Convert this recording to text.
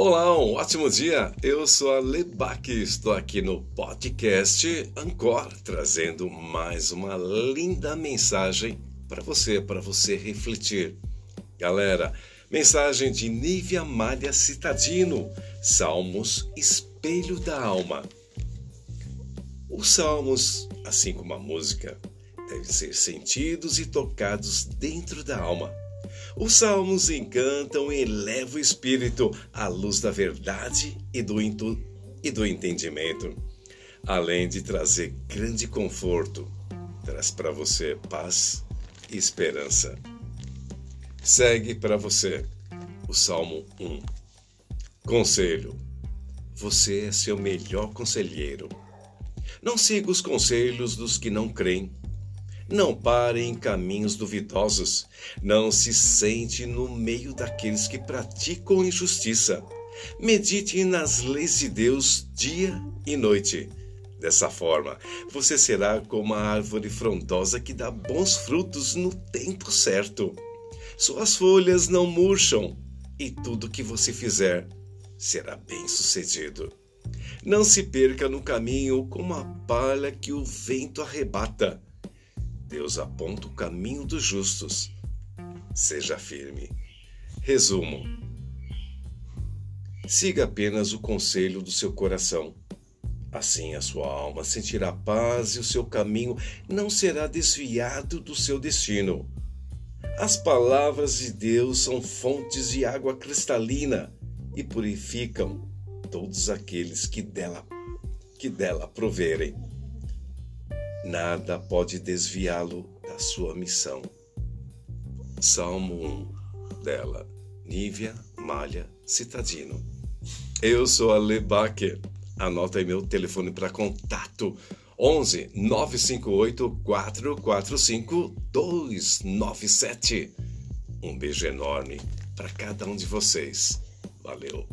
Olá, um ótimo dia. Eu sou a Lebac, estou aqui no podcast Ancor, trazendo mais uma linda mensagem para você, para você refletir. Galera, mensagem de Nívia Malha Citadino, Salmos Espelho da Alma. Os salmos, assim como a música, devem ser sentidos e tocados dentro da alma os salmos encantam e elevam o espírito à luz da verdade e do, e do entendimento. Além de trazer grande conforto, traz para você paz e esperança. Segue para você o Salmo 1. Conselho: Você é seu melhor conselheiro. Não siga os conselhos dos que não creem não pare em caminhos duvidosos. Não se sente no meio daqueles que praticam injustiça. Medite nas leis de Deus dia e noite. Dessa forma, você será como a árvore frondosa que dá bons frutos no tempo certo. Suas folhas não murcham e tudo que você fizer será bem sucedido. Não se perca no caminho como a palha que o vento arrebata. Deus aponta o caminho dos justos. Seja firme. Resumo: siga apenas o conselho do seu coração. Assim a sua alma sentirá paz e o seu caminho não será desviado do seu destino. As palavras de Deus são fontes de água cristalina e purificam todos aqueles que dela que dela proverem. Nada pode desviá-lo da sua missão. Salmo 1 dela, Nívia Malha Citadino. Eu sou a Lebaque. Anota aí meu telefone para contato. 11 958 445 297. Um beijo enorme para cada um de vocês. Valeu.